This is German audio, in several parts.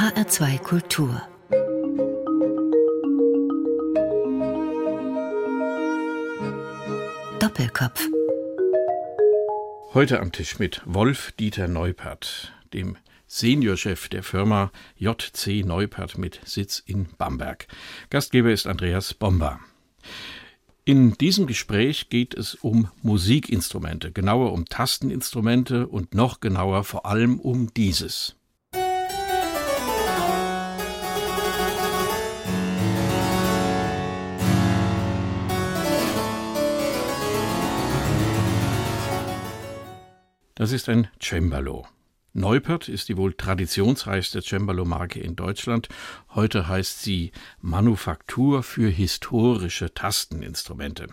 HR2 Kultur Doppelkopf Heute am Tisch mit Wolf Dieter Neupert, dem Seniorchef der Firma JC Neupert mit Sitz in Bamberg. Gastgeber ist Andreas Bomber. In diesem Gespräch geht es um Musikinstrumente, genauer um Tasteninstrumente und noch genauer vor allem um dieses. Das ist ein Cembalo. Neupert ist die wohl traditionsreichste Cembalo-Marke in Deutschland. Heute heißt sie Manufaktur für historische Tasteninstrumente.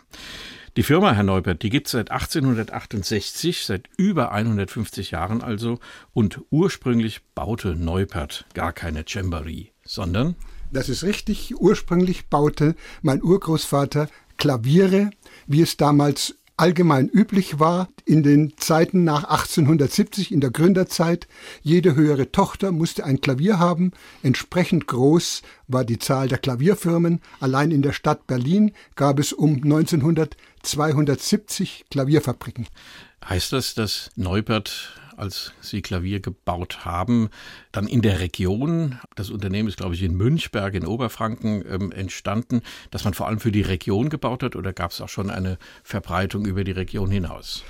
Die Firma, Herr Neupert, die gibt es seit 1868, seit über 150 Jahren also, und ursprünglich baute Neupert gar keine Cembali, sondern das ist richtig. Ursprünglich baute mein Urgroßvater Klaviere, wie es damals allgemein üblich war in den Zeiten nach 1870 in der Gründerzeit. Jede höhere Tochter musste ein Klavier haben. Entsprechend groß war die Zahl der Klavierfirmen. Allein in der Stadt Berlin gab es um 1900 270 Klavierfabriken. Heißt das, dass Neupert als Sie Klavier gebaut haben, dann in der Region, das Unternehmen ist, glaube ich, in Münchberg in Oberfranken ähm, entstanden, dass man vor allem für die Region gebaut hat oder gab es auch schon eine Verbreitung über die Region hinaus?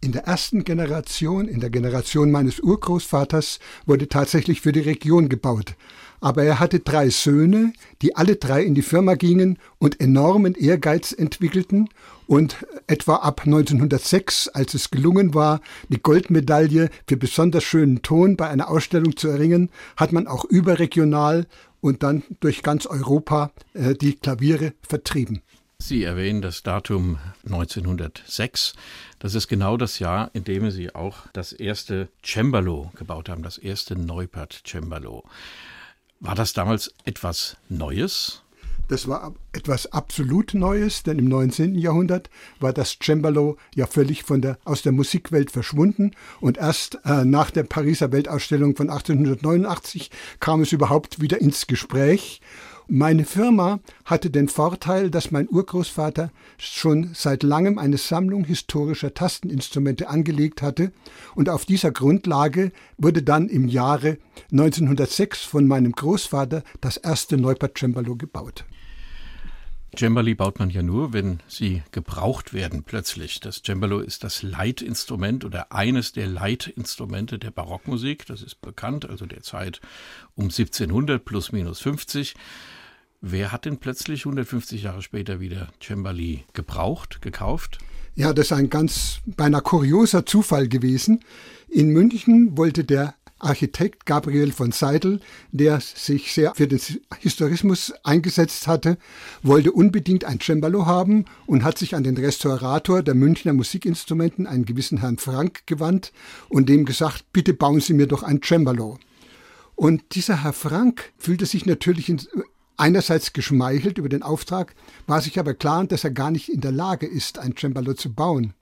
In der ersten Generation, in der Generation meines Urgroßvaters, wurde tatsächlich für die Region gebaut. Aber er hatte drei Söhne, die alle drei in die Firma gingen und enormen Ehrgeiz entwickelten und etwa ab 1906, als es gelungen war, die Goldmedaille für besonders schönen Ton bei einer Ausstellung zu erringen, hat man auch überregional und dann durch ganz Europa äh, die Klaviere vertrieben. Sie erwähnen das Datum 1906. Das ist genau das Jahr, in dem Sie auch das erste Cembalo gebaut haben, das erste Neupert Cembalo. War das damals etwas Neues? Das war etwas absolut Neues, denn im 19. Jahrhundert war das Cembalo ja völlig von der, aus der Musikwelt verschwunden und erst äh, nach der Pariser Weltausstellung von 1889 kam es überhaupt wieder ins Gespräch meine Firma hatte den Vorteil, dass mein Urgroßvater schon seit langem eine Sammlung historischer Tasteninstrumente angelegt hatte und auf dieser Grundlage wurde dann im Jahre 1906 von meinem Großvater das erste Neupert Cembalo gebaut. Cembali baut man ja nur, wenn sie gebraucht werden plötzlich. Das Cembalo ist das Leitinstrument oder eines der Leitinstrumente der Barockmusik. Das ist bekannt, also der Zeit um 1700 plus minus 50. Wer hat denn plötzlich 150 Jahre später wieder Cembali gebraucht, gekauft? Ja, das ist ein ganz beinahe kurioser Zufall gewesen. In München wollte der Architekt Gabriel von Seidel, der sich sehr für den Historismus eingesetzt hatte, wollte unbedingt ein Cembalo haben und hat sich an den Restaurator der Münchner Musikinstrumenten, einen gewissen Herrn Frank, gewandt und dem gesagt, bitte bauen Sie mir doch ein Cembalo. Und dieser Herr Frank fühlte sich natürlich einerseits geschmeichelt über den Auftrag, war sich aber klar, dass er gar nicht in der Lage ist, ein Cembalo zu bauen.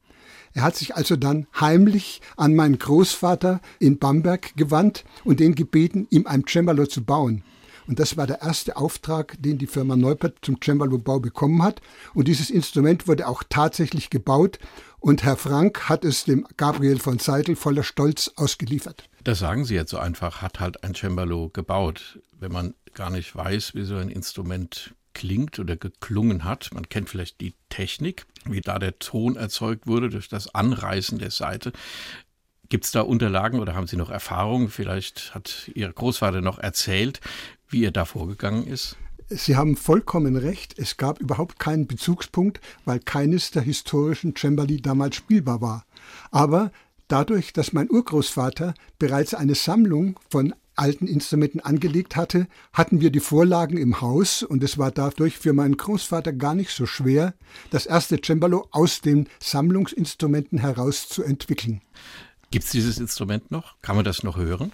Er hat sich also dann heimlich an meinen Großvater in Bamberg gewandt und den gebeten, ihm ein Cembalo zu bauen. Und das war der erste Auftrag, den die Firma Neupert zum Cembalo-Bau bekommen hat. Und dieses Instrument wurde auch tatsächlich gebaut. Und Herr Frank hat es dem Gabriel von Seidel voller Stolz ausgeliefert. Das sagen Sie jetzt so einfach, hat halt ein Cembalo gebaut. Wenn man gar nicht weiß, wie so ein Instrument klingt oder geklungen hat. Man kennt vielleicht die Technik, wie da der Ton erzeugt wurde durch das Anreißen der Seite. Gibt es da Unterlagen oder haben Sie noch Erfahrungen? Vielleicht hat Ihr Großvater noch erzählt, wie er da vorgegangen ist. Sie haben vollkommen recht. Es gab überhaupt keinen Bezugspunkt, weil keines der historischen Cembali damals spielbar war. Aber dadurch, dass mein Urgroßvater bereits eine Sammlung von alten Instrumenten angelegt hatte, hatten wir die Vorlagen im Haus und es war dadurch für meinen Großvater gar nicht so schwer, das erste Cembalo aus den Sammlungsinstrumenten heraus zu entwickeln. Gibt es dieses Instrument noch? Kann man das noch hören?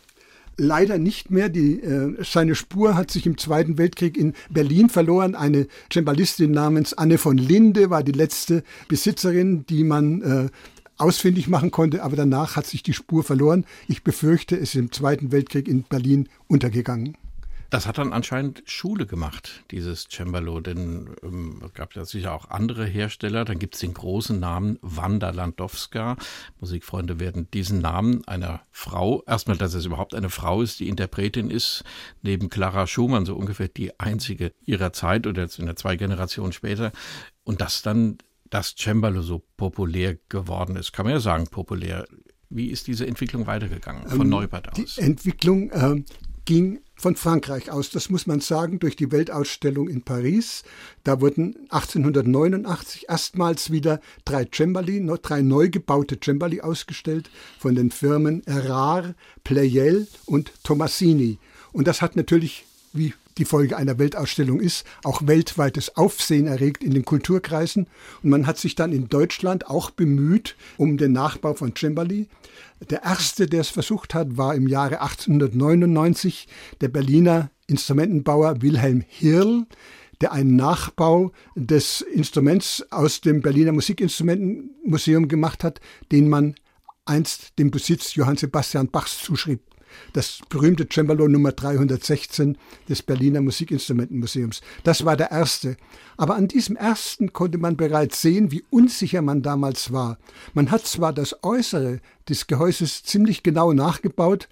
leider nicht mehr. Die, äh, seine Spur hat sich im Zweiten Weltkrieg in Berlin verloren. Eine Cembalistin namens Anne von Linde war die letzte Besitzerin, die man äh, ausfindig machen konnte, aber danach hat sich die Spur verloren. Ich befürchte, es ist im Zweiten Weltkrieg in Berlin untergegangen. Das hat dann anscheinend Schule gemacht, dieses Cembalo, denn ähm, es gab ja sicher auch andere Hersteller. Dann gibt es den großen Namen Wanda Landowska. Musikfreunde werden diesen Namen einer Frau, erstmal, dass es überhaupt eine Frau ist, die Interpretin ist, neben Clara Schumann, so ungefähr die einzige ihrer Zeit oder jetzt in der zwei Generationen später. Und dass dann das Cembalo so populär geworden ist, kann man ja sagen, populär. Wie ist diese Entwicklung weitergegangen von ähm, Neubert aus? Die Entwicklung äh, ging von Frankreich aus. Das muss man sagen, durch die Weltausstellung in Paris. Da wurden 1889 erstmals wieder drei Cembali, drei neu gebaute Cembali ausgestellt von den Firmen Erard, Pleyel und Tomasini. Und das hat natürlich, wie die Folge einer Weltausstellung ist, auch weltweites Aufsehen erregt in den Kulturkreisen. Und man hat sich dann in Deutschland auch bemüht um den Nachbau von Cembali. Der erste, der es versucht hat, war im Jahre 1899 der Berliner Instrumentenbauer Wilhelm Hirl, der einen Nachbau des Instruments aus dem Berliner Musikinstrumentenmuseum gemacht hat, den man einst dem Besitz Johann Sebastian Bachs zuschrieb das berühmte Cembalo Nummer 316 des Berliner Musikinstrumentenmuseums. Das war der erste. Aber an diesem ersten konnte man bereits sehen, wie unsicher man damals war. Man hat zwar das Äußere des Gehäuses ziemlich genau nachgebaut,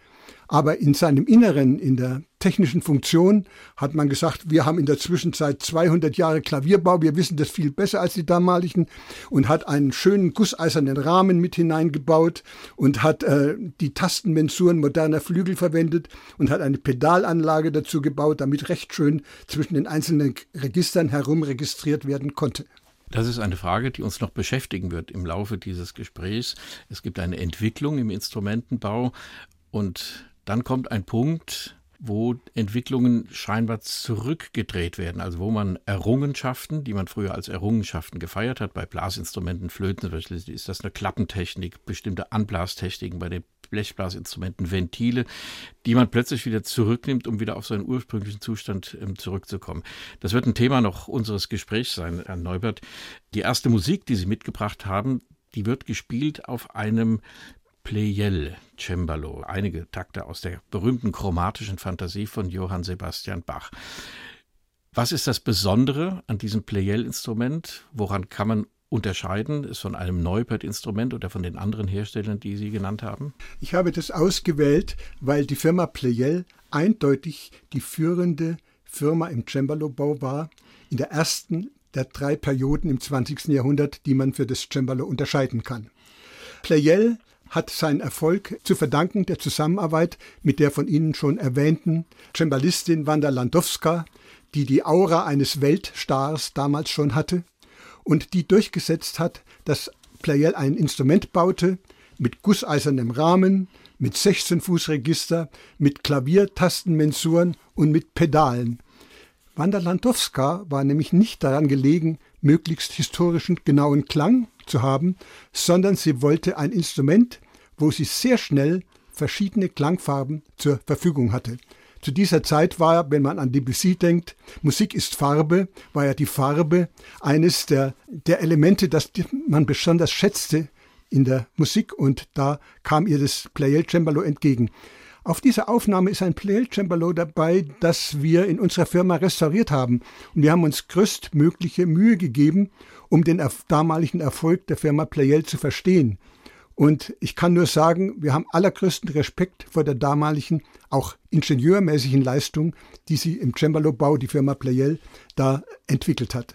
aber in seinem Inneren, in der technischen Funktion, hat man gesagt, wir haben in der Zwischenzeit 200 Jahre Klavierbau, wir wissen das viel besser als die damaligen und hat einen schönen gusseisernen Rahmen mit hineingebaut und hat äh, die Tastenmensuren moderner Flügel verwendet und hat eine Pedalanlage dazu gebaut, damit recht schön zwischen den einzelnen Registern herum registriert werden konnte. Das ist eine Frage, die uns noch beschäftigen wird im Laufe dieses Gesprächs. Es gibt eine Entwicklung im Instrumentenbau und dann kommt ein Punkt, wo Entwicklungen scheinbar zurückgedreht werden, also wo man Errungenschaften, die man früher als Errungenschaften gefeiert hat, bei Blasinstrumenten, Flöten ist das eine Klappentechnik, bestimmte Anblastechniken, bei den Blechblasinstrumenten Ventile, die man plötzlich wieder zurücknimmt, um wieder auf seinen ursprünglichen Zustand ähm, zurückzukommen. Das wird ein Thema noch unseres Gesprächs sein, Herr Neubert. Die erste Musik, die Sie mitgebracht haben, die wird gespielt auf einem Pleyel Cembalo, einige Takte aus der berühmten chromatischen Fantasie von Johann Sebastian Bach. Was ist das Besondere an diesem Pleyel-Instrument? Woran kann man unterscheiden? Ist von einem Neupert-Instrument oder von den anderen Herstellern, die Sie genannt haben? Ich habe das ausgewählt, weil die Firma Pleyel eindeutig die führende Firma im Cembalo-Bau war, in der ersten der drei Perioden im 20. Jahrhundert, die man für das Cembalo unterscheiden kann. Pleyel hat seinen Erfolg zu verdanken der Zusammenarbeit mit der von Ihnen schon erwähnten Cembalistin Wanda Landowska, die die Aura eines Weltstars damals schon hatte und die durchgesetzt hat, dass Pleyel ein Instrument baute mit gusseisernem Rahmen, mit 16 Fuß Register, mit Klaviertastenmensuren und mit Pedalen. Wanda Landowska war nämlich nicht daran gelegen, möglichst historischen genauen Klang zu haben, sondern sie wollte ein Instrument, wo sie sehr schnell verschiedene Klangfarben zur Verfügung hatte. Zu dieser Zeit war, wenn man an Debussy denkt, Musik ist Farbe, war ja die Farbe eines der, der Elemente, das man besonders schätzte in der Musik und da kam ihr das Pleyel Cembalo entgegen. Auf dieser Aufnahme ist ein Pleyel Cembalo dabei, das wir in unserer Firma restauriert haben. Und wir haben uns größtmögliche Mühe gegeben, um den damaligen Erfolg der Firma Pleyel zu verstehen. Und ich kann nur sagen, wir haben allergrößten Respekt vor der damaligen, auch ingenieurmäßigen Leistung, die sie im Cembalo-Bau, die Firma Pleyel, da entwickelt hat.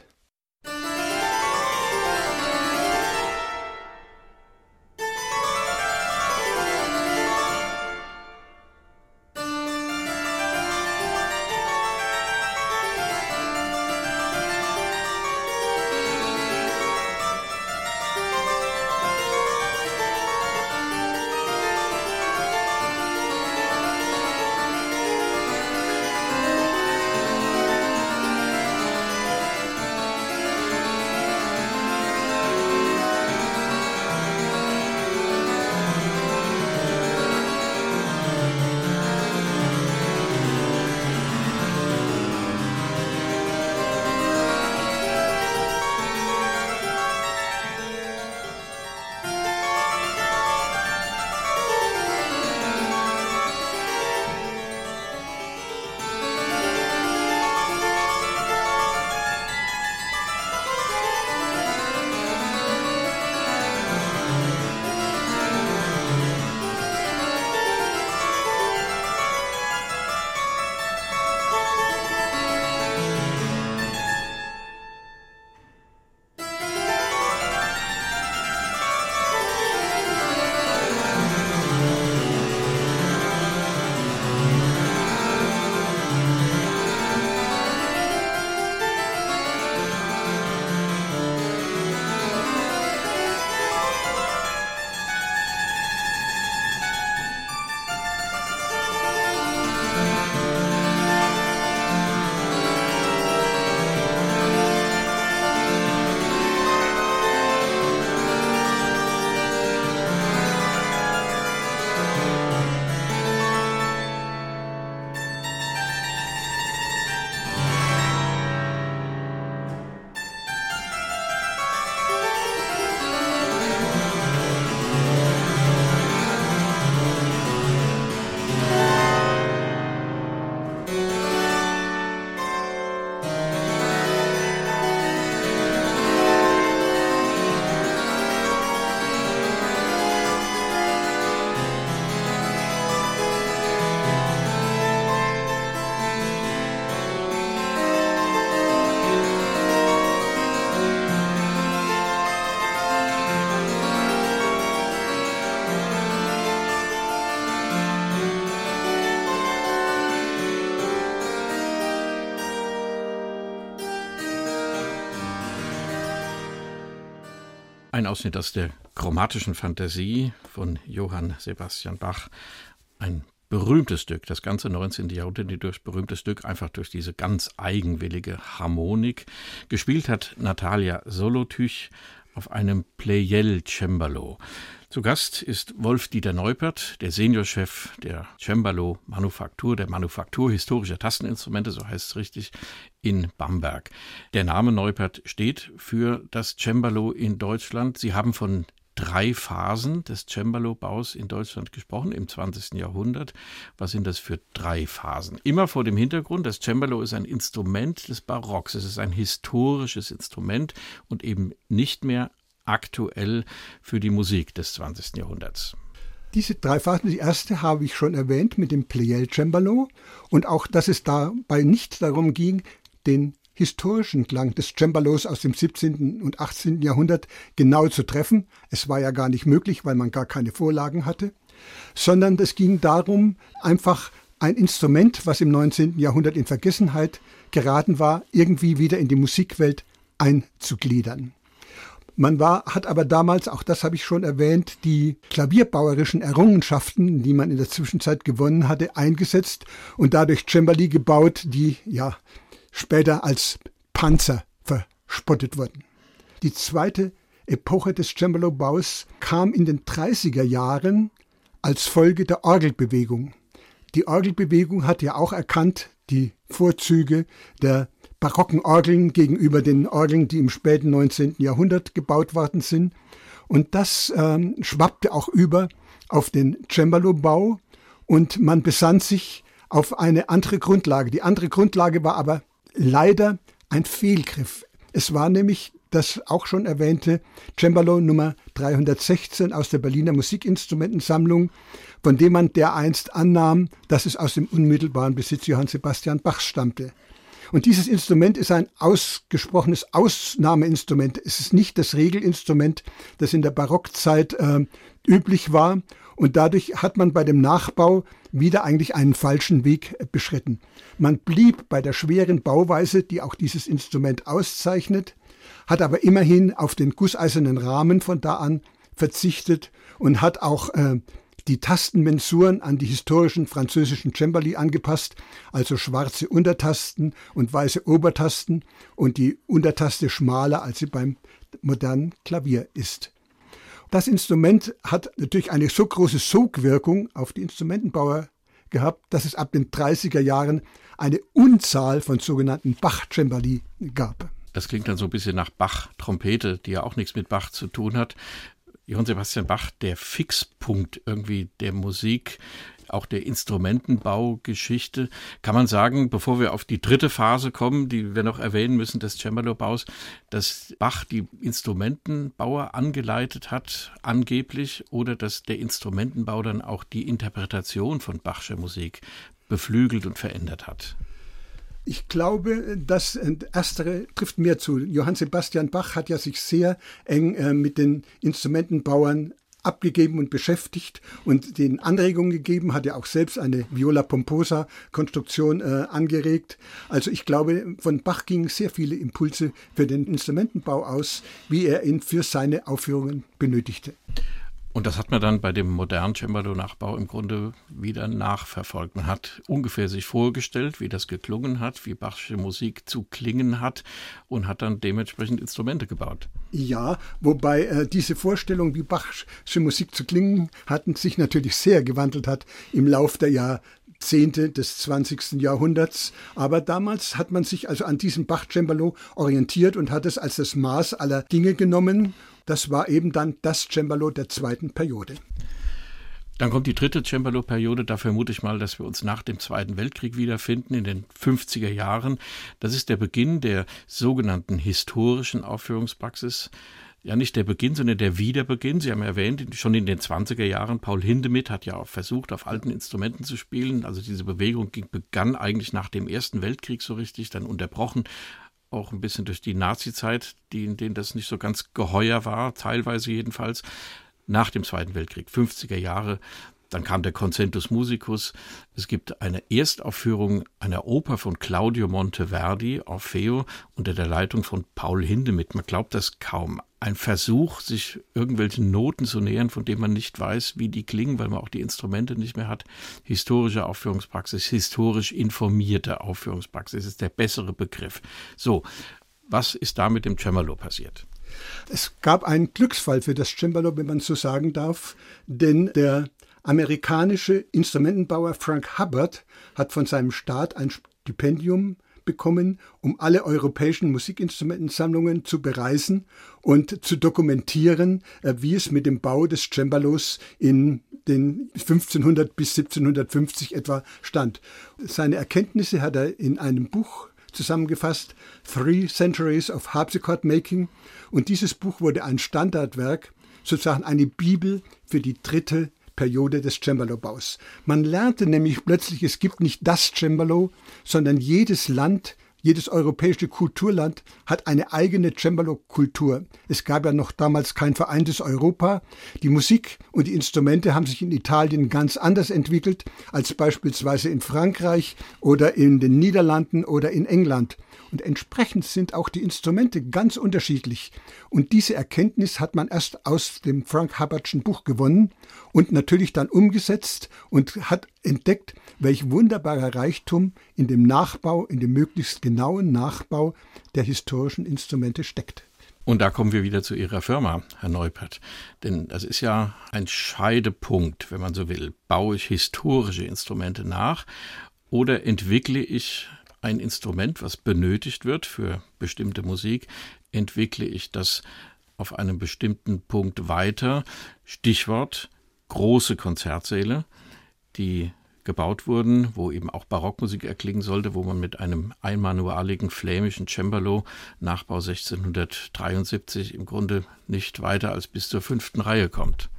Ein Ausschnitt aus der chromatischen Fantasie von Johann Sebastian Bach. Ein berühmtes Stück, das ganze 19. Jahrhundert durch berühmtes Stück, einfach durch diese ganz eigenwillige Harmonik. Gespielt hat Natalia Solotüch auf einem Pleyel Cembalo. Zu Gast ist Wolf-Dieter Neupert, der Seniorchef der Cembalo Manufaktur, der Manufaktur historischer Tasteninstrumente, so heißt es richtig, in Bamberg. Der Name Neupert steht für das Cembalo in Deutschland. Sie haben von drei Phasen des Cembalo-Baus in Deutschland gesprochen im 20. Jahrhundert. Was sind das für drei Phasen? Immer vor dem Hintergrund, das Cembalo ist ein Instrument des Barocks. Es ist ein historisches Instrument und eben nicht mehr aktuell für die Musik des 20. Jahrhunderts. Diese drei Phasen, die erste habe ich schon erwähnt mit dem Pleyel Cembalo und auch, dass es dabei nicht darum ging, den historischen Klang des Cembalos aus dem 17. und 18. Jahrhundert genau zu treffen. Es war ja gar nicht möglich, weil man gar keine Vorlagen hatte, sondern es ging darum, einfach ein Instrument, was im 19. Jahrhundert in Vergessenheit geraten war, irgendwie wieder in die Musikwelt einzugliedern. Man war, hat aber damals, auch das habe ich schon erwähnt, die klavierbauerischen Errungenschaften, die man in der Zwischenzeit gewonnen hatte, eingesetzt und dadurch Cembali gebaut, die ja später als Panzer verspottet wurden. Die zweite Epoche des Cembalo-Baus kam in den 30er Jahren als Folge der Orgelbewegung. Die Orgelbewegung hat ja auch erkannt die Vorzüge der barocken Orgeln gegenüber den Orgeln, die im späten 19. Jahrhundert gebaut worden sind. Und das ähm, schwappte auch über auf den Cembalo-Bau und man besann sich auf eine andere Grundlage. Die andere Grundlage war aber leider ein Fehlgriff. Es war nämlich das auch schon erwähnte Cembalo Nummer 316 aus der Berliner Musikinstrumentensammlung, von dem man dereinst annahm, dass es aus dem unmittelbaren Besitz Johann Sebastian Bachs stammte. Und dieses Instrument ist ein ausgesprochenes Ausnahmeinstrument. Es ist nicht das Regelinstrument, das in der Barockzeit äh, üblich war. Und dadurch hat man bei dem Nachbau wieder eigentlich einen falschen Weg beschritten. Man blieb bei der schweren Bauweise, die auch dieses Instrument auszeichnet, hat aber immerhin auf den gusseisernen Rahmen von da an verzichtet und hat auch äh, die Tastenmensuren an die historischen französischen Cembali angepasst, also schwarze Untertasten und weiße Obertasten und die Untertaste schmaler, als sie beim modernen Klavier ist. Das Instrument hat natürlich eine so große Sogwirkung auf die Instrumentenbauer gehabt, dass es ab den 30er Jahren eine Unzahl von sogenannten Bach-Cembali gab. Das klingt dann so ein bisschen nach Bach-Trompete, die ja auch nichts mit Bach zu tun hat. Johann Sebastian Bach der Fixpunkt irgendwie der Musik, auch der Instrumentenbaugeschichte. Kann man sagen, bevor wir auf die dritte Phase kommen, die wir noch erwähnen müssen, des Cembalo-Baus, dass Bach die Instrumentenbauer angeleitet hat, angeblich, oder dass der Instrumentenbau dann auch die Interpretation von Bachscher Musik beflügelt und verändert hat? Ich glaube, das Erstere trifft mehr zu. Johann Sebastian Bach hat ja sich sehr eng äh, mit den Instrumentenbauern abgegeben und beschäftigt und den Anregungen gegeben, hat ja auch selbst eine Viola Pomposa Konstruktion äh, angeregt. Also ich glaube, von Bach gingen sehr viele Impulse für den Instrumentenbau aus, wie er ihn für seine Aufführungen benötigte. Und das hat man dann bei dem modernen Cembalo-Nachbau im Grunde wieder nachverfolgt. Man hat ungefähr sich vorgestellt, wie das geklungen hat, wie Bachsche Musik zu klingen hat und hat dann dementsprechend Instrumente gebaut. Ja, wobei äh, diese Vorstellung, wie Bachsche Musik zu klingen hatten, sich natürlich sehr gewandelt hat im Lauf der Jahrzehnte des 20. Jahrhunderts. Aber damals hat man sich also an diesem Bach-Cembalo orientiert und hat es als das Maß aller Dinge genommen das war eben dann das Cembalo der zweiten Periode. Dann kommt die dritte Cembalo-Periode. Da vermute ich mal, dass wir uns nach dem Zweiten Weltkrieg wiederfinden, in den 50er Jahren. Das ist der Beginn der sogenannten historischen Aufführungspraxis. Ja, nicht der Beginn, sondern der Wiederbeginn. Sie haben erwähnt, schon in den 20er Jahren, Paul Hindemith hat ja auch versucht, auf alten Instrumenten zu spielen. Also diese Bewegung begann eigentlich nach dem Ersten Weltkrieg so richtig, dann unterbrochen auch ein bisschen durch die Nazi-Zeit, die, in denen das nicht so ganz geheuer war, teilweise jedenfalls. Nach dem Zweiten Weltkrieg, 50er Jahre, Dann kam der Concentus Musicus. Es gibt eine Erstaufführung einer Oper von Claudio Monteverdi, Orfeo, unter der Leitung von Paul Hindemith. Man glaubt das kaum. Ein Versuch, sich irgendwelchen Noten zu nähern, von denen man nicht weiß, wie die klingen, weil man auch die Instrumente nicht mehr hat. Historische Aufführungspraxis, historisch informierte Aufführungspraxis ist der bessere Begriff. So, was ist da mit dem Cembalo passiert? Es gab einen Glücksfall für das Cembalo, wenn man so sagen darf, denn der amerikanische Instrumentenbauer Frank Hubbard hat von seinem Staat ein Stipendium bekommen, um alle europäischen Musikinstrumentensammlungen zu bereisen und zu dokumentieren, äh, wie es mit dem Bau des Cembalos in den 1500 bis 1750 etwa stand. Seine Erkenntnisse hat er in einem Buch zusammengefasst, Three Centuries of Harpsichord Making. Und dieses Buch wurde ein Standardwerk, sozusagen eine Bibel für die dritte Periode des Cembalo-Baus. Man lernte nämlich plötzlich, es gibt nicht das Cembalo, sondern jedes Land jedes europäische Kulturland hat eine eigene Cembalo-Kultur. Es gab ja noch damals kein vereintes Europa. Die Musik und die Instrumente haben sich in Italien ganz anders entwickelt als beispielsweise in Frankreich oder in den Niederlanden oder in England. Und entsprechend sind auch die Instrumente ganz unterschiedlich. Und diese Erkenntnis hat man erst aus dem Frank Hubbardschen Buch gewonnen und natürlich dann umgesetzt und hat entdeckt, welch wunderbarer Reichtum in dem Nachbau, in dem möglichst genauen Nachbau der historischen Instrumente steckt. Und da kommen wir wieder zu Ihrer Firma, Herr Neupert. Denn das ist ja ein Scheidepunkt, wenn man so will. Baue ich historische Instrumente nach oder entwickle ich ein Instrument, was benötigt wird für bestimmte Musik, entwickle ich das auf einem bestimmten Punkt weiter. Stichwort große Konzertsäle, die gebaut wurden, wo eben auch Barockmusik erklingen sollte, wo man mit einem einmanualigen flämischen Cembalo Nachbau 1673 im Grunde nicht weiter als bis zur fünften Reihe kommt.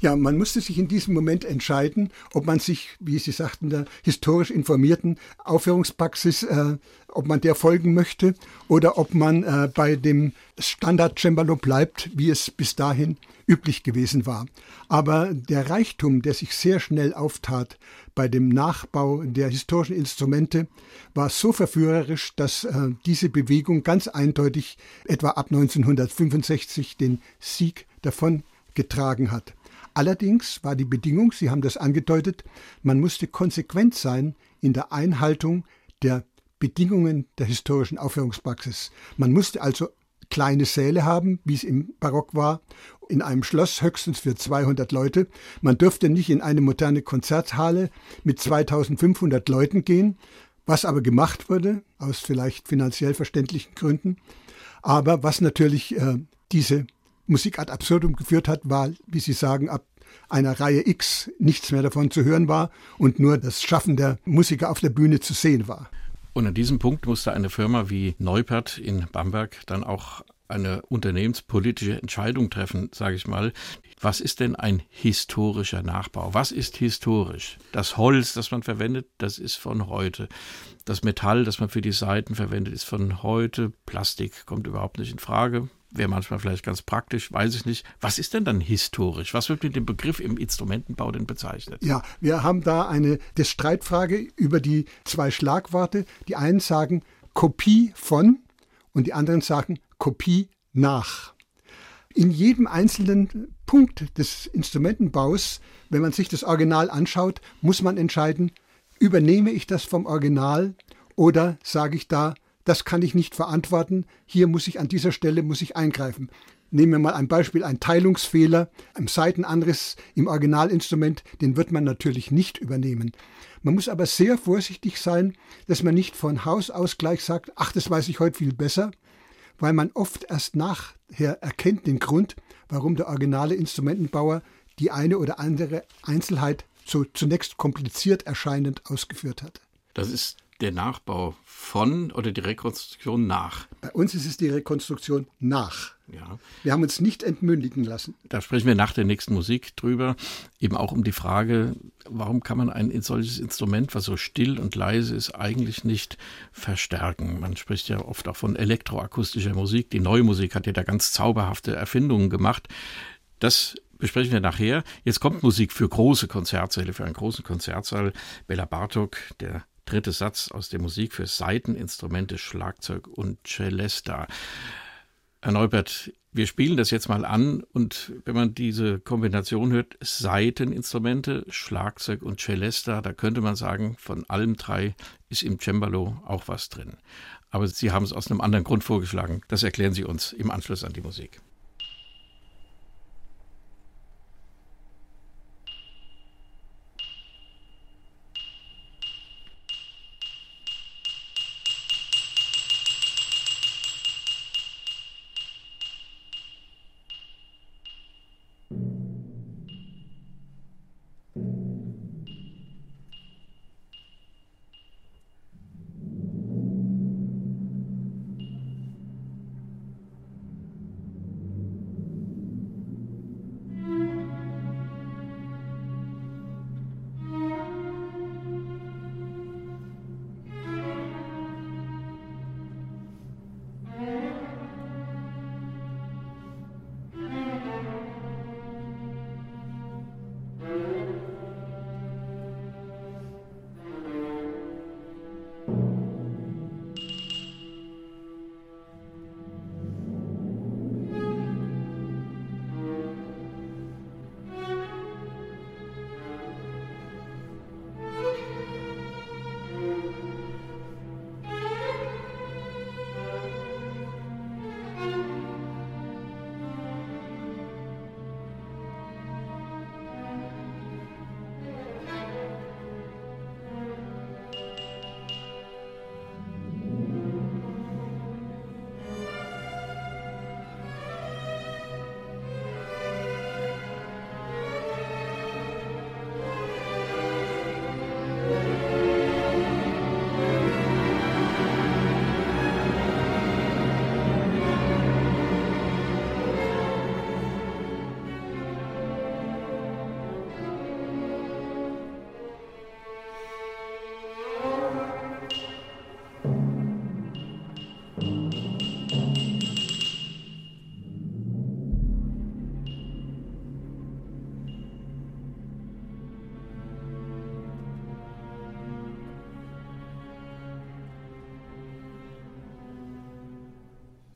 Ja, man musste sich in diesem Moment entscheiden, ob man sich, wie Sie sagten, der historisch informierten Aufführungspraxis, äh, ob man der folgen möchte oder ob man äh, bei dem Standard-Cembalo bleibt, wie es bis dahin üblich gewesen war. Aber der Reichtum, der sich sehr schnell auftat bei dem Nachbau der historischen Instrumente, war so verführerisch, dass äh, diese Bewegung ganz eindeutig etwa ab 1965 den Sieg davon getragen hat. Allerdings war die Bedingung, Sie haben das angedeutet, man musste konsequent sein in der Einhaltung der Bedingungen der historischen Aufführungspraxis. Man musste also kleine Säle haben, wie es im Barock war, in einem Schloss höchstens für 200 Leute. Man dürfte nicht in eine moderne Konzerthalle mit 2500 Leuten gehen, was aber gemacht wurde, aus vielleicht finanziell verständlichen Gründen. Aber was natürlich äh, diese Musik ad absurdum geführt hat, war, wie Sie sagen, ab einer Reihe X nichts mehr davon zu hören war und nur das Schaffen der Musiker auf der Bühne zu sehen war. Und an diesem Punkt musste eine Firma wie Neupert in Bamberg dann auch eine unternehmenspolitische Entscheidung treffen, sage ich mal. Was ist denn ein historischer Nachbau? Was ist historisch? Das Holz, das man verwendet, das ist von heute. Das Metall, das man für die Seiten verwendet, ist von heute. Plastik kommt überhaupt nicht in Frage wäre manchmal vielleicht ganz praktisch, weiß ich nicht. Was ist denn dann historisch? Was wird mit dem Begriff im Instrumentenbau denn bezeichnet? Ja, wir haben da eine Streitfrage über die zwei Schlagworte. Die einen sagen Kopie von und die anderen sagen Kopie nach. In jedem einzelnen Punkt des Instrumentenbaus, wenn man sich das Original anschaut, muss man entscheiden, übernehme ich das vom Original oder sage ich da, das kann ich nicht verantworten, hier muss ich an dieser Stelle muss ich eingreifen. Nehmen wir mal ein Beispiel, ein Teilungsfehler, ein Seitenanriss im Originalinstrument, den wird man natürlich nicht übernehmen. Man muss aber sehr vorsichtig sein, dass man nicht von Haus aus gleich sagt, ach, das weiß ich heute viel besser, weil man oft erst nachher erkennt den Grund, warum der originale Instrumentenbauer die eine oder andere Einzelheit so zunächst kompliziert erscheinend ausgeführt hat. Das ist der Nachbau von oder die Rekonstruktion nach? Bei uns ist es die Rekonstruktion nach. Ja. Wir haben uns nicht entmündigen lassen. Da sprechen wir nach der nächsten Musik drüber. Eben auch um die Frage, warum kann man ein solches Instrument, was so still und leise ist, eigentlich nicht verstärken? Man spricht ja oft auch von elektroakustischer Musik. Die neue Musik hat ja da ganz zauberhafte Erfindungen gemacht. Das besprechen wir nachher. Jetzt kommt Musik für große Konzertsäle, für einen großen Konzertsaal. Bella Bartok, der dritte Satz aus der Musik für Saiteninstrumente, Schlagzeug und Celesta. Herr Neubert, wir spielen das jetzt mal an und wenn man diese Kombination hört, Saiteninstrumente, Schlagzeug und Celesta, da könnte man sagen, von allem drei ist im Cembalo auch was drin. Aber Sie haben es aus einem anderen Grund vorgeschlagen. Das erklären Sie uns im Anschluss an die Musik.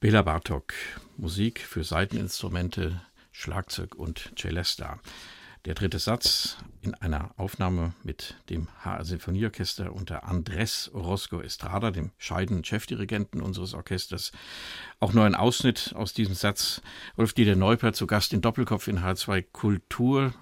Bela Bartok, Musik für Saiteninstrumente, Schlagzeug und Celesta. Der dritte Satz in einer Aufnahme mit dem HR Sinfonieorchester unter Andres Orozco Estrada, dem scheidenden Chefdirigenten unseres Orchesters. Auch nur ein Ausschnitt aus diesem Satz. Wolf Dieter Neupert zu Gast in Doppelkopf in H2 Kultur.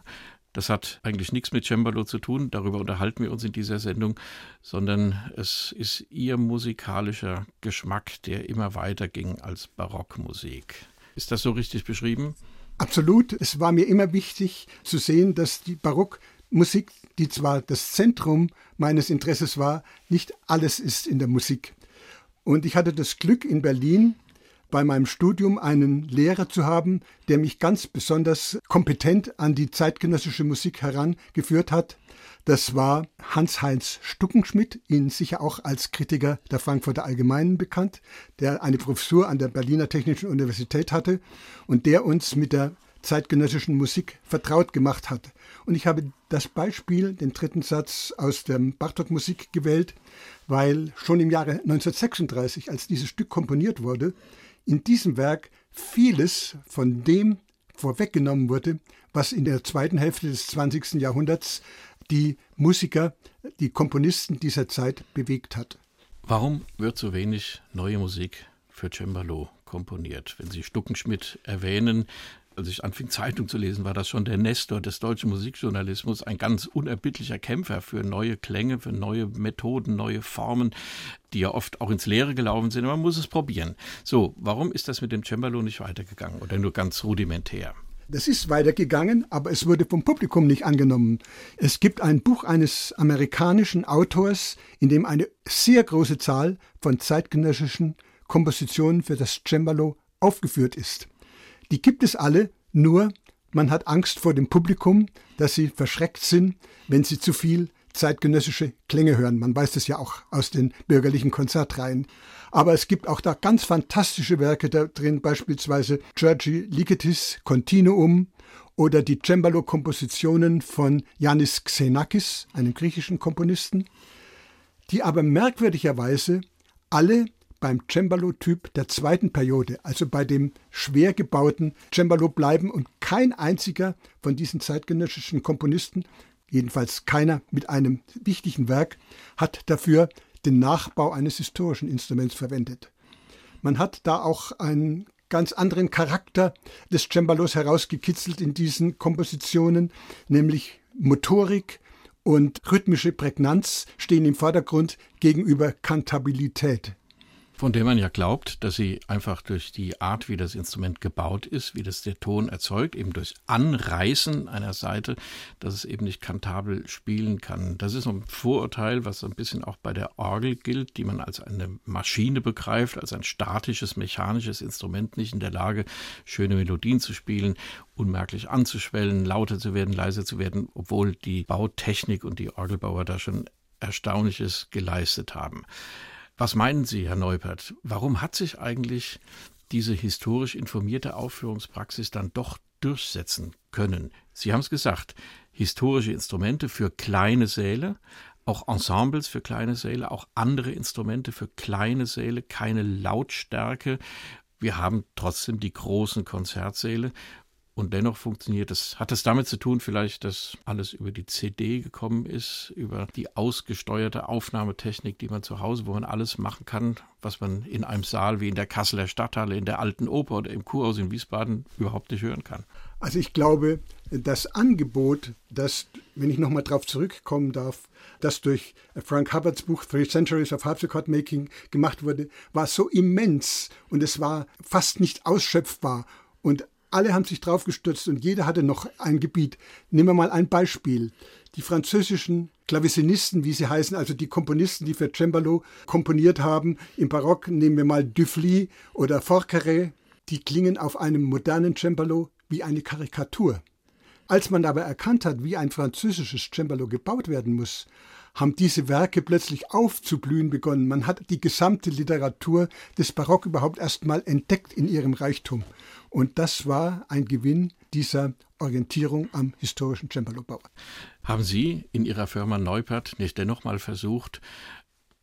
Das hat eigentlich nichts mit Cembalo zu tun, darüber unterhalten wir uns in dieser Sendung, sondern es ist ihr musikalischer Geschmack, der immer weiter ging als Barockmusik. Ist das so richtig beschrieben? Absolut. Es war mir immer wichtig zu sehen, dass die Barockmusik, die zwar das Zentrum meines Interesses war, nicht alles ist in der Musik. Und ich hatte das Glück in Berlin, bei meinem Studium einen Lehrer zu haben, der mich ganz besonders kompetent an die zeitgenössische Musik herangeführt hat. Das war Hans-Heinz Stuckenschmidt, Ihnen sicher auch als Kritiker der Frankfurter Allgemeinen bekannt, der eine Professur an der Berliner Technischen Universität hatte und der uns mit der zeitgenössischen Musik vertraut gemacht hat. Und ich habe das Beispiel, den dritten Satz aus der Bartok-Musik gewählt, weil schon im Jahre 1936, als dieses Stück komponiert wurde, in diesem Werk vieles von dem vorweggenommen wurde, was in der zweiten Hälfte des 20. Jahrhunderts die Musiker, die Komponisten dieser Zeit bewegt hat. Warum wird so wenig neue Musik für Cembalo komponiert? Wenn Sie Stuckenschmidt erwähnen, als ich anfing, Zeitung zu lesen, war das schon der Nestor des deutschen Musikjournalismus, ein ganz unerbittlicher Kämpfer für neue Klänge, für neue Methoden, neue Formen, die ja oft auch ins Leere gelaufen sind. Man muss es probieren. So, warum ist das mit dem Cembalo nicht weitergegangen oder nur ganz rudimentär? Das ist weitergegangen, aber es wurde vom Publikum nicht angenommen. Es gibt ein Buch eines amerikanischen Autors, in dem eine sehr große Zahl von zeitgenössischen Kompositionen für das Cembalo aufgeführt ist. Die gibt es alle, nur man hat Angst vor dem Publikum, dass sie verschreckt sind, wenn sie zu viel zeitgenössische Klänge hören. Man weiß das ja auch aus den bürgerlichen Konzertreihen. Aber es gibt auch da ganz fantastische Werke da drin, beispielsweise Georgi Ligetis Continuum oder die Cembalo-Kompositionen von Yanis Xenakis, einem griechischen Komponisten, die aber merkwürdigerweise alle beim Cembalo-Typ der zweiten Periode, also bei dem schwer gebauten Cembalo bleiben und kein einziger von diesen zeitgenössischen Komponisten, jedenfalls keiner mit einem wichtigen Werk, hat dafür den Nachbau eines historischen Instruments verwendet. Man hat da auch einen ganz anderen Charakter des Cembalos herausgekitzelt in diesen Kompositionen, nämlich Motorik und rhythmische Prägnanz stehen im Vordergrund gegenüber Kantabilität von der man ja glaubt, dass sie einfach durch die Art, wie das Instrument gebaut ist, wie das der Ton erzeugt, eben durch Anreißen einer Seite, dass es eben nicht kantabel spielen kann. Das ist ein Vorurteil, was so ein bisschen auch bei der Orgel gilt, die man als eine Maschine begreift, als ein statisches, mechanisches Instrument, nicht in der Lage, schöne Melodien zu spielen, unmerklich anzuschwellen, lauter zu werden, leiser zu werden, obwohl die Bautechnik und die Orgelbauer da schon Erstaunliches geleistet haben. Was meinen Sie, Herr Neupert? Warum hat sich eigentlich diese historisch informierte Aufführungspraxis dann doch durchsetzen können? Sie haben es gesagt, historische Instrumente für kleine Säle, auch Ensembles für kleine Säle, auch andere Instrumente für kleine Säle, keine Lautstärke. Wir haben trotzdem die großen Konzertsäle und dennoch funktioniert es. Hat es damit zu tun, vielleicht, dass alles über die CD gekommen ist, über die ausgesteuerte Aufnahmetechnik, die man zu Hause, wo man alles machen kann, was man in einem Saal wie in der Kasseler Stadthalle, in der Alten Oper oder im Kurhaus in Wiesbaden überhaupt nicht hören kann? Also ich glaube, das Angebot, das, wenn ich nochmal darauf zurückkommen darf, das durch Frank Hubbards Buch Three Centuries of Harpsichord Making gemacht wurde, war so immens und es war fast nicht ausschöpfbar. Und alle haben sich drauf gestürzt und jeder hatte noch ein Gebiet. Nehmen wir mal ein Beispiel. Die französischen Klavisinisten, wie sie heißen, also die Komponisten, die für Cembalo komponiert haben, im Barock nehmen wir mal Dufly oder Forqueray, die klingen auf einem modernen Cembalo wie eine Karikatur. Als man aber erkannt hat, wie ein französisches Cembalo gebaut werden muss, haben diese Werke plötzlich aufzublühen begonnen. Man hat die gesamte Literatur des Barock überhaupt erst mal entdeckt in ihrem Reichtum. Und das war ein Gewinn dieser Orientierung am historischen Cembalo-Bau. Haben Sie in Ihrer Firma Neupert nicht dennoch mal versucht,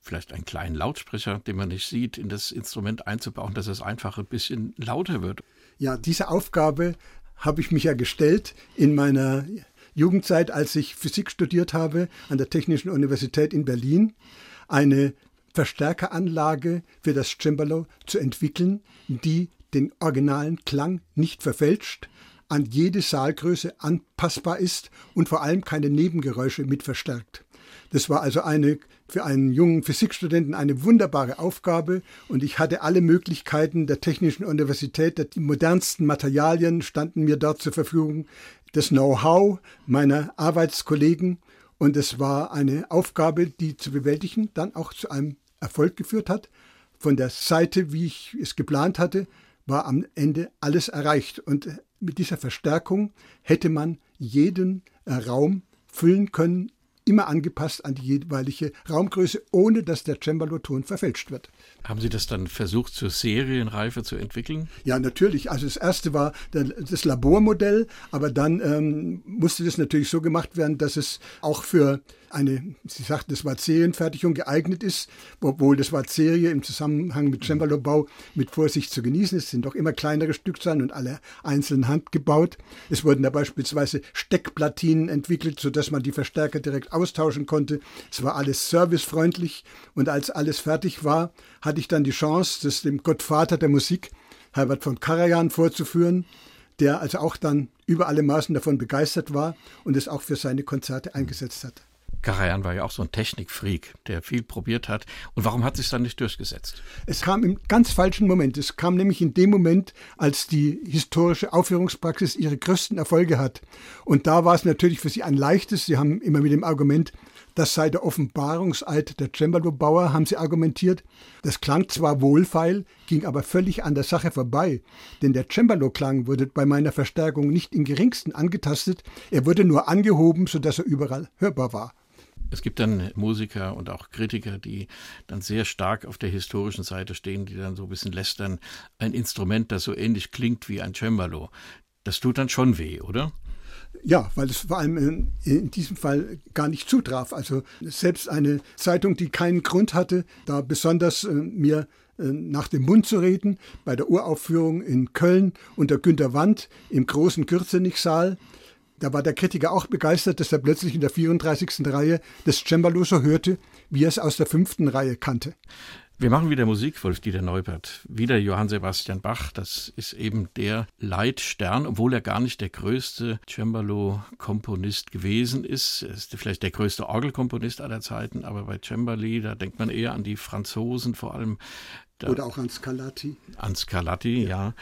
vielleicht einen kleinen Lautsprecher, den man nicht sieht, in das Instrument einzubauen, dass es einfach ein bisschen lauter wird? Ja, diese Aufgabe habe ich mich ja gestellt in meiner Jugendzeit, als ich Physik studiert habe an der Technischen Universität in Berlin, eine Verstärkeranlage für das Cembalo zu entwickeln, die den originalen Klang nicht verfälscht, an jede Saalgröße anpassbar ist und vor allem keine Nebengeräusche mit verstärkt. Das war also eine für einen jungen Physikstudenten eine wunderbare Aufgabe und ich hatte alle Möglichkeiten der Technischen Universität, die modernsten Materialien standen mir dort zur Verfügung, das Know-how meiner Arbeitskollegen und es war eine Aufgabe, die zu bewältigen dann auch zu einem Erfolg geführt hat. Von der Seite, wie ich es geplant hatte, war am Ende alles erreicht. Und mit dieser Verstärkung hätte man jeden Raum füllen können, immer angepasst an die jeweilige Raumgröße, ohne dass der Cembalo-Ton verfälscht wird. Haben Sie das dann versucht, zur Serienreife zu entwickellen? Ja, natürlich. Also das erste war das Labormodell, aber dann ähm, musste das natürlich so gemacht werden, dass es auch für eine, Sie sagten, das Wort Serienfertigung geeignet ist, obwohl das Wort Serie im Zusammenhang mit Cembalo-Bau mit Vorsicht zu genießen ist. Es sind doch immer kleinere Stückzahlen und alle einzeln handgebaut. Es wurden da beispielsweise Steckplatinen entwickelt, sodass man die Verstärker direkt austauschen konnte. Es war alles servicefreundlich und als alles fertig war, hatte ich dann die Chance, das dem Gottvater der Musik, Herbert von Karajan, vorzuführen der also auch dann über alle Maßen davon begeistert war und es auch für seine Konzerte eingesetzt hat. Karajan war ja auch so ein Technikfreak, der viel probiert hat. Und warum hat sich dann nicht durchgesetzt? Es kam im ganz falschen Moment. Es kam nämlich in dem Moment, als die historische Aufführungspraxis ihre größten Erfolge hat. Und da war es natürlich für sie ein leichtes. Sie haben immer mit dem Argument, das sei der Offenbarungseid der Cembalo-Bauer, haben sie argumentiert. Das klang zwar wohlfeil, ging aber völlig an der Sache vorbei, denn der Cembalo-Klang wurde bei meiner Verstärkung nicht im geringsten angetastet, er wurde nur angehoben, sodass er überall hörbar war. Es gibt dann Musiker und auch Kritiker, die dann sehr stark auf der historischen Seite stehen, die dann so ein bisschen lästern, ein Instrument, das so ähnlich klingt wie ein Cembalo. Das tut dann schon weh, oder? Ja, weil es vor allem in, diesem Fall gar nicht zutraf. Also selbst eine Zeitung, die keinen Grund hatte, da besonders äh, mir äh, nach dem Mund zu reden, bei der Uraufführung in Köln unter Günter Wand im großen Kürzenich-Saal, da war der Kritiker auch begeistert, dass er plötzlich in der 34. Reihe das Cembalo so hörte, wie er es aus der fünften Reihe kannte. Wir machen wieder Musik, Wolf-Dieter Neubert. Wieder Johann Sebastian Bach. Das ist eben der Leitstern, obwohl er gar nicht der größte Cembalo-Komponist gewesen ist. Er ist vielleicht der größte Orgelkomponist aller Zeiten, aber bei Cembali, da denkt man eher an die Franzosen, vor allem. Oder auch an Scarlatti. An Scarlatti, ja. ja.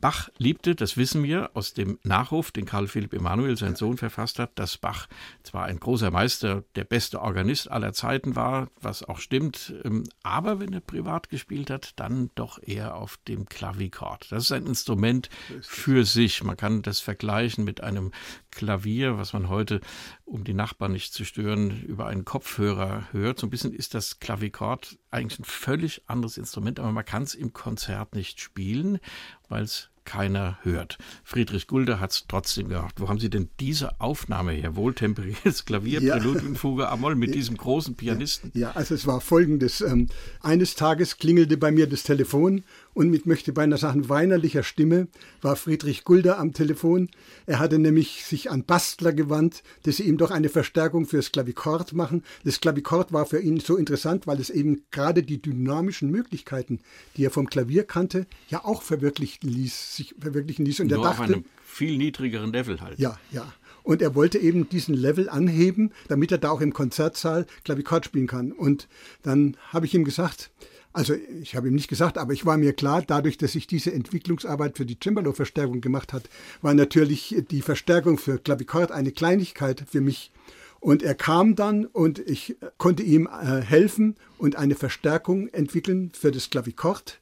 Bach liebte, das wissen wir aus dem Nachruf, den Karl Philipp Emanuel, sein Sohn, verfasst hat, dass Bach zwar ein großer Meister, der beste Organist aller Zeiten war, was auch stimmt, ähm, aber wenn er privat gespielt hat, dann doch eher auf dem Klavichord. Das ist ein Instrument für sich. Man kann das vergleichen mit einem Klavier, was man heute, um die Nachbarn nicht zu stören, über einen Kopfhörer hört. So ein bisschen ist das Klavichord eigentlich ein völlig anderes Instrument, aber man kann es im Konzert nicht spielen, weil es keiner hört. Friedrich Gulde hat es trotzdem gemacht. Wo haben Sie denn diese Aufnahme her? Wohltemperiertes Klavier, ja. Präludiumfuge Amol mit diesem großen Pianisten. Ja, also es war folgendes. Ähm, eines Tages klingelte bei mir das Telefon und mit möchte beinahe sagen weinerlicher Stimme war Friedrich Gulder am Telefon. Er hatte nämlich sich an Bastler gewandt, dass sie ihm doch eine Verstärkung fürs Klavichord machen. Das Klavichord war für ihn so interessant, weil es eben gerade die dynamischen Möglichkeiten, die er vom Klavier kannte, ja auch verwirklichen ließ, sich verwirklichen ließ. Und Nur er dachte, auf einem viel niedrigeren Level halt. Ja, ja. Und er wollte eben diesen Level anheben, damit er da auch im Konzertsaal Klavichord spielen kann. Und dann habe ich ihm gesagt, also ich habe ihm nicht gesagt, aber ich war mir klar, dadurch, dass ich diese Entwicklungsarbeit für die Cembalo-Verstärkung gemacht hat, war natürlich die Verstärkung für Klavichord eine Kleinigkeit für mich. Und er kam dann und ich konnte ihm äh, helfen und eine Verstärkung entwickeln für das Klavichord.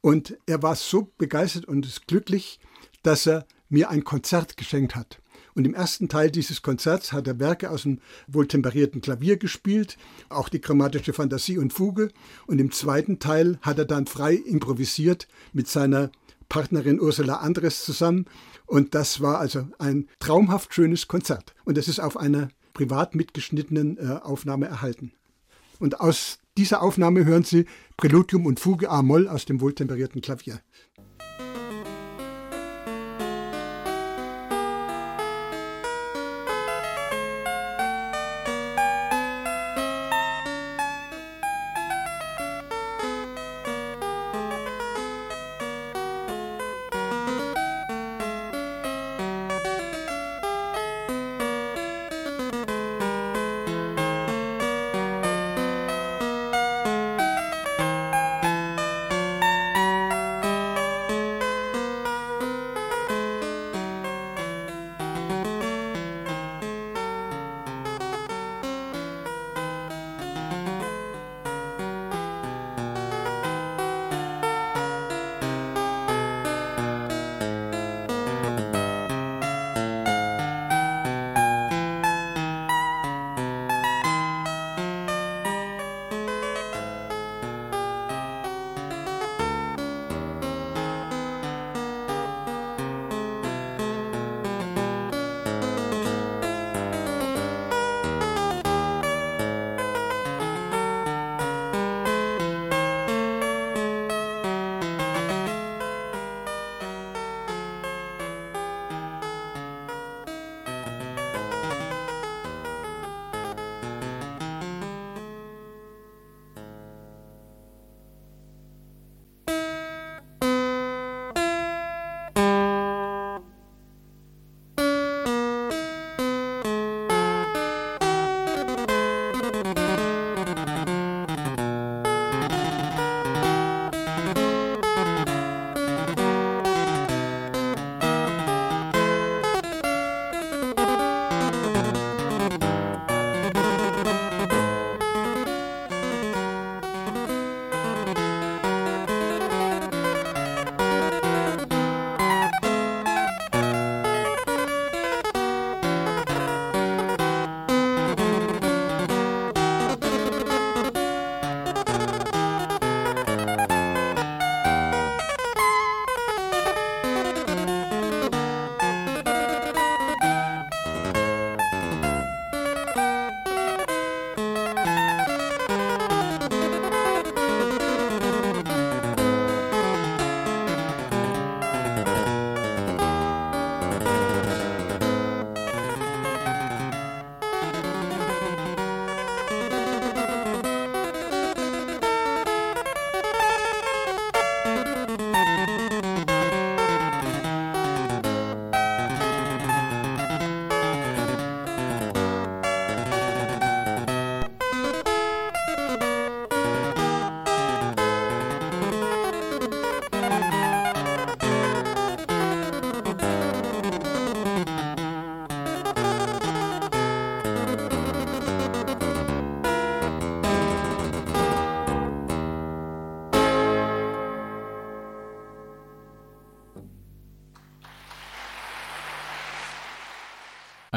Und er war so begeistert und glücklich, dass er mir ein Konzert geschenkt hat. Und im ersten Teil dieses Konzerts hat er Werke aus dem wohltemperierten Klavier gespielt, auch die chromatische Fantasie und Fuge. Und im zweiten Teil hat er dann frei improvisiert mit seiner Partnerin Ursula Andres zusammen. Und das war also ein traumhaft schönes Konzert. Und das ist auf einer privat mitgeschnittenen äh, Aufnahme erhalten. Und aus dieser Aufnahme hören Sie Präludium und Fuge A-Moll aus dem wohltemperierten Klavier.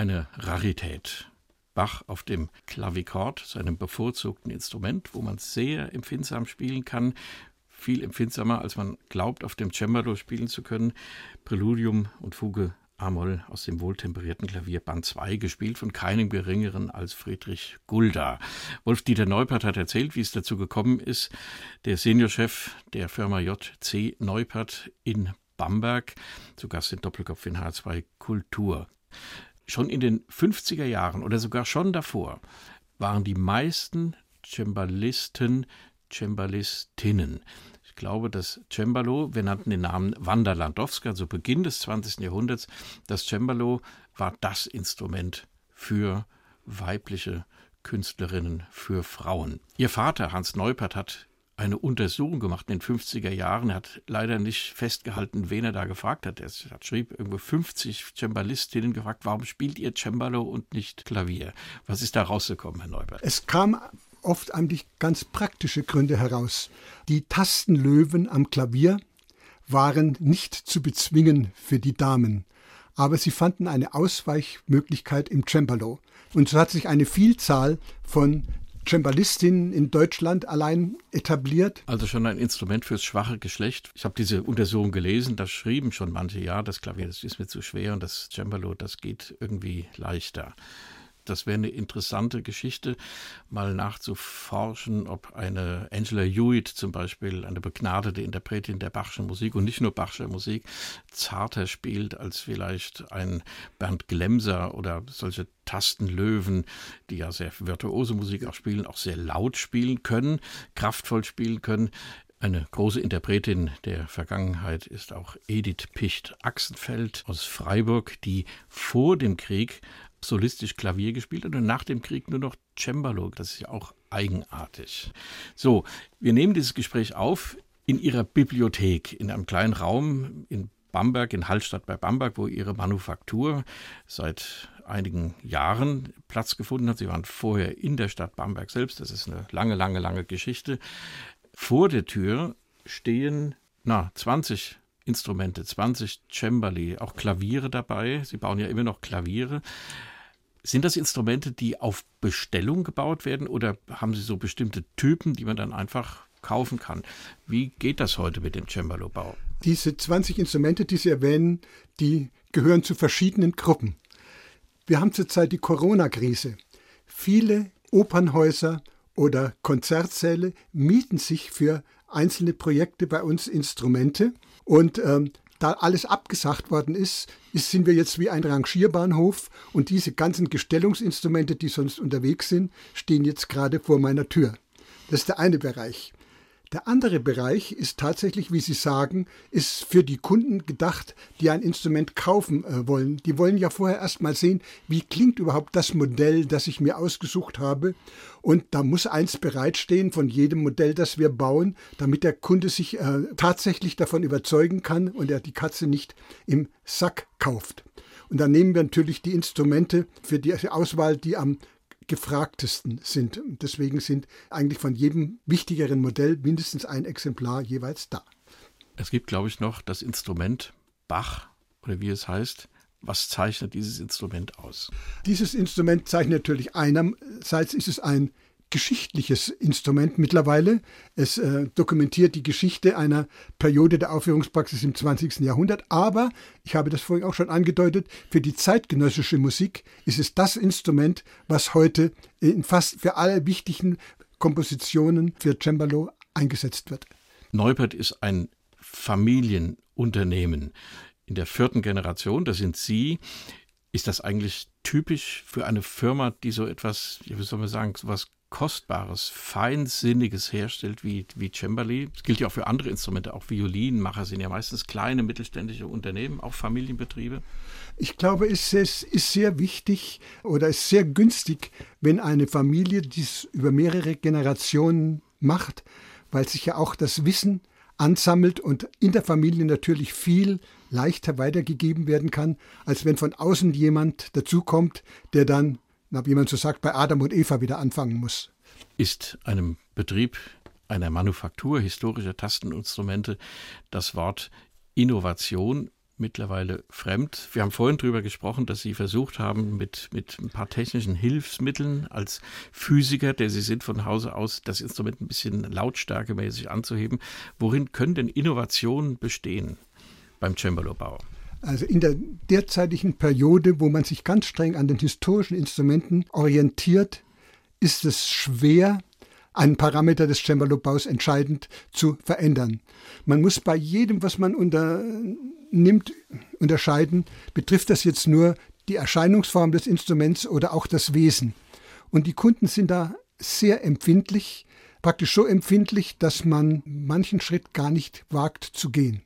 Eine Rarität. Bach auf dem Klavichord, seinem bevorzugten Instrument, wo man sehr empfindsam spielen kann, viel empfindsamer, als man glaubt, auf dem Cembalo spielen zu können. Präludium und Fuge A-Moll aus dem wohltemperierten Klavier Band 2, gespielt von keinem geringeren als Friedrich Gulda. Wolf-Dieter Neupert hat erzählt, wie es dazu gekommen ist. Der Seniorchef der Firma JC Neupert in Bamberg, zu Gast in Doppelkopf in H2 Kultur. Schon in den 50er Jahren oder sogar schon davor waren die meisten Cembalisten Cembalistinnen. Ich glaube, das Cembalo, wir nannten den Namen Wanda Landowska, zu Beginn des 20. Jahrhunderts, das Cembalo war das Instrument für weibliche Künstlerinnen, für Frauen. Ihr Vater, Hans Neupert, hat eine Untersuchung gemacht in den 50er Jahren. Er hat leider nicht festgehalten, wen er da gefragt hat. Er hat schrieb irgendwo 50 Cembalistinnen gefragt, warum spielt ihr Cembalo und nicht Klavier? Was ist da rausgekommen, Herr Neupert? Es kam oft eigentlich ganz praktische Gründe heraus. Die Tastenlöwen am Klavier waren nicht zu bezwingen für die Damen, aber sie fanden eine Ausweichmöglichkeit im Cembalo. Und so hat sich eine Vielzahl von Cembalistinnen in Deutschland allein etabliert. Also schon ein Instrument fürs schwache Geschlecht. Ich habe diese Untersuchung gelesen, da schrieben schon manche, ja, das Klavier, das ist mir zu schwer und das Cembalo, das geht irgendwie leichter. Das wäre eine interessante Geschichte, mal nachzuforschen, ob eine Angela Hewitt zum Beispiel, eine begnadete Interpretin der Bachschen Musik und nicht nur Bachscher Musik, zarter spielt als vielleicht ein Bernd Glemser oder solche Tastenlöwen, die ja sehr virtuose Musik auch spielen, auch sehr laut spielen können, kraftvoll spielen können. Eine große Interpretin der Vergangenheit ist auch Edith Picht-Axenfeld aus Freiburg, die vor dem Krieg solistisch Klavier gespielt und nach dem Krieg nur noch Cembalo. Das ist ja auch eigenartig. So, wir nehmen dieses Gespräch auf in ihrer Bibliothek, in einem kleinen Raum in Bamberg, in Hallstatt bei Bamberg, wo ihre Manufaktur seit einigen Jahren Platz gefunden hat. Sie waren vorher in der Stadt Bamberg selbst. Das ist eine lange, lange, lange Geschichte. Vor der Tür stehen na, 20 Instrumente, 20 Cembali, auch Klaviere dabei. Sie bauen ja immer noch Klaviere. Sind das Instrumente, die auf Bestellung gebaut werden oder haben Sie so bestimmte Typen, die man dann einfach kaufen kann? Wie geht das heute mit dem Cembalo-Bau? Diese 20 Instrumente, die Sie erwähnen, die gehören zu verschiedenen Gruppen. Wir haben zurzeit die Corona-Krise. Viele Opernhäuser oder Konzertsäle mieten sich für einzelne Projekte bei uns Instrumente und ähm, da alles abgesagt worden ist, ist, sind wir jetzt wie ein Rangierbahnhof und diese ganzen Gestellungsinstrumente, die sonst unterwegs sind, stehen jetzt gerade vor meiner Tür. Das ist der eine Bereich. Der andere Bereich ist tatsächlich, wie Sie sagen, ist für die Kunden gedacht, die ein Instrument kaufen äh, wollen. Die wollen ja vorher erst mal sehen, wie klingt überhaupt das Modell, das ich mir ausgesucht habe. Und da muss eins bereitstehen von jedem Modell, das wir bauen, damit der Kunde sich äh, tatsächlich davon überzeugen kann und er die Katze nicht im Sack kauft. Und dann nehmen wir natürlich die Instrumente für die Auswahl, die am gefragtesten sind. Deswegen sind eigentlich von jedem wichtigeren Modell mindestens ein Exemplar jeweils da. Es gibt, glaube ich, noch das Instrument Bach oder wie es heißt. Was zeichnet dieses Instrument aus? Dieses Instrument zeichnet natürlich einerseits ist es ein geschichtliches Instrument mittlerweile. Es äh, dokumentiert die Geschichte einer Periode der Aufführungspraxis im 20. Jahrhundert. Aber, ich habe das vorhin auch schon angedeutet, für die zeitgenössische Musik ist es das Instrument, was heute in fast für alle wichtigen Kompositionen für Cembalo eingesetzt wird. Neupert ist ein Familienunternehmen. In der vierten Generation, das sind Sie, ist das eigentlich typisch für eine Firma, die so etwas, wie soll man sagen, so etwas Kostbares, Feinsinniges herstellt wie, wie Cembali. Das gilt ja auch für andere Instrumente, auch Violinmacher sind ja meistens kleine mittelständische Unternehmen, auch Familienbetriebe. Ich glaube, es ist, sehr wichtig oder ist sehr günstig, wenn eine Familie dies über mehrere Generationen macht, weil sich ja auch das Wissen ansammelt und in der Familie natürlich viel leichter weitergegeben werden kann, als wenn von außen jemand dazukommt, der dann wie man so sagt, bei Adam und Eva wieder anfangen muss. Ist einem Betrieb einer Manufaktur historischer Tasteninstrumente das Wort Innovation mittlerweile fremd. Wir haben vorhin darüber gesprochen, dass Sie versucht haben, mit, mit ein paar technischen Hilfsmitteln als Physiker, der Sie sind von Hause aus, das Instrument ein bisschen lautstärkemäßig anzuheben. Worin können denn Innovationen bestehen beim Cembalo-Bau? Also in der derzeitigen Periode, wo man sich ganz streng an den historischen Instrumenten orientiert, ist es schwer, einen Parameter des Cembalo-Baus entscheidend zu verändern. Man muss bei jedem, was man unternimmt, unterscheiden, betrifft das jetzt nur die Erscheinungsform des Instruments oder auch das Wesen. Und die Kunden sind da sehr empfindlich, praktisch so empfindlich, dass man manchen Schritt gar nicht wagt zu gehen.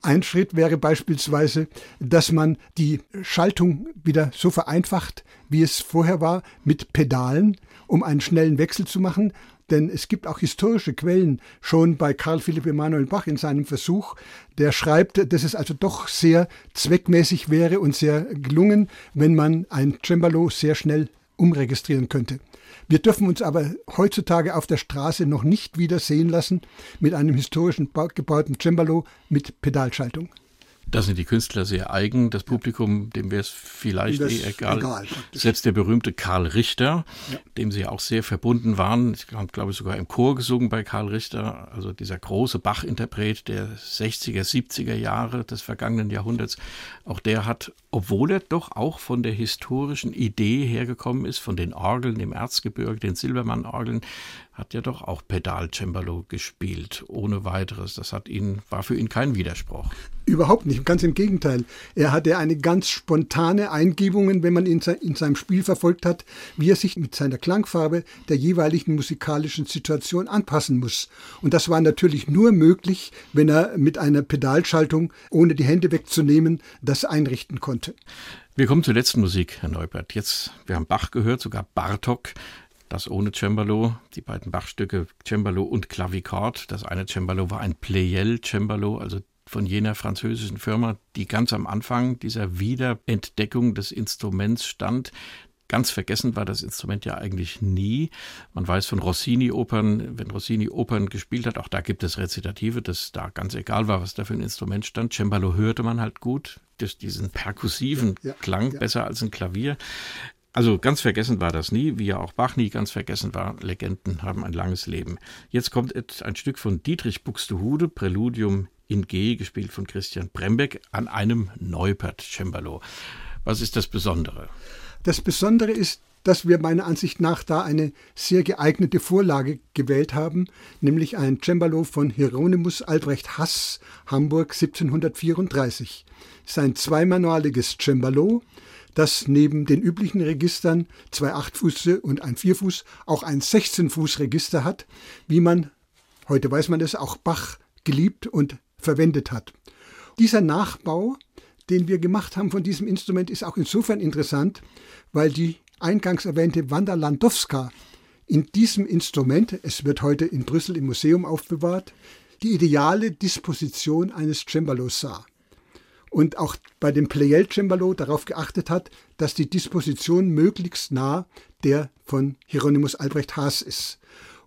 Ein Schritt wäre beispielsweise, dass man die Schaltung wieder so vereinfacht, wie es vorher war, mit Pedalen, um einen schnellen Wechsel zu machen. Denn es gibt auch historische Quellen, schon bei Karl Philipp Emanuel Bach in seinem Versuch, der schreibt, dass es also doch sehr zweckmäßig wäre und sehr gelungen, wenn man ein Cembalo sehr schnell umregistrieren könnte. Wir dürfen uns aber heutzutage auf der Straße noch nicht wieder sehen lassen mit einem historischen gebauten Cembalo mit Pedalschaltung. Da sind die Künstler sehr eigen. Das Publikum, dem wäre es vielleicht eh egal. egal Selbst der berühmte Karl Richter, ja. dem sie auch sehr verbunden waren. Ich habe, glaube ich, sogar im Chor gesungen bei Karl Richter. Also dieser große Bach-Interpret der 60er, 70er Jahre des vergangenen Jahrhunderts. Auch der hat, obwohl er doch auch von der historischen Idee hergekommen ist, von den Orgeln im Erzgebirge, den Silbermann-Orgeln, hat ja doch auch Pedal-Cembalo gespielt, ohne weiteres. Das hat ihn, war für ihn kein Widerspruch. Überhaupt nicht, ganz im Gegenteil. Er hatte eine ganz spontane Eingebungen, wenn man ihn in seinem Spiel verfolgt hat, wie er sich mit seiner Klangfarbe der jeweiligen musikalischen Situation anpassen muss. Und das war natürlich nur möglich, wenn er mit einer Pedalschaltung, ohne die Hände wegzunehmen, das einrichten konnte. Wir kommen zur letzten Musik, Herr Neubert. Jetzt, wir haben Bach gehört, sogar Bartok das ohne Cembalo, die beiden Bachstücke Cembalo und Clavichord. Das eine Cembalo war ein Pleyel Cembalo, also von jener französischen Firma, die ganz am Anfang dieser Wiederentdeckung des Instruments stand. Ganz vergessen war das Instrument ja eigentlich nie. Man weiß von Rossini-Opern, wenn Rossini Opern gespielt hat, auch da gibt es Rezitative, dass da ganz egal war, was da für ein Instrument stand. Cembalo hörte man halt gut, durch diesen perkussiven ja, ja, Klang, ja. besser als ein Klavier. Also ganz vergessen war das nie, wie ja auch Bach nie ganz vergessen war. Legenden haben ein langes Leben. Jetzt kommt ein Stück von Dietrich Buxtehude, Präludium in G, gespielt von Christian Brembeck, an einem Neupert-Cembalo. Was ist das Besondere? Das Besondere ist, dass wir meiner Ansicht nach da eine sehr geeignete Vorlage gewählt haben, nämlich ein Cembalo von Hieronymus Albrecht Hass, Hamburg 1734. Es ist ein zweimanualiges Cembalo, das neben den üblichen Registern zwei Achtfuße und ein Vierfuß auch ein 16-Fuß-Register hat, wie man, heute weiß man es, auch Bach geliebt und verwendet hat. Dieser Nachbau, den wir gemacht haben von diesem Instrument, ist auch insofern interessant, weil die eingangs erwähnte Wanda Landowska in diesem Instrument, es wird heute in Brüssel im Museum aufbewahrt, die ideale Disposition eines Cembalos sah und auch bei dem Pleyel Cembalo darauf geachtet hat, dass die Disposition möglichst nah der von Hieronymus Albrecht Haas ist.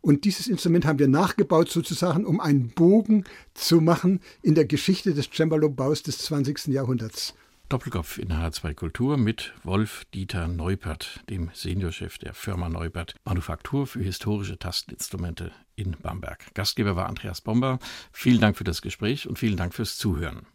Und dieses Instrument haben wir nachgebaut sozusagen, um einen Bogen zu machen in der Geschichte des Cembalo-Baus des 20. Jahrhunderts. Doppelkopf in H2 Kultur mit Wolf Dieter Neupert, dem Seniorchef der Firma Neupert Manufaktur für historische Tasteninstrumente in Bamberg. Gastgeber war Andreas Bomber. Vielen Dank für das Gespräch und vielen Dank fürs Zuhören.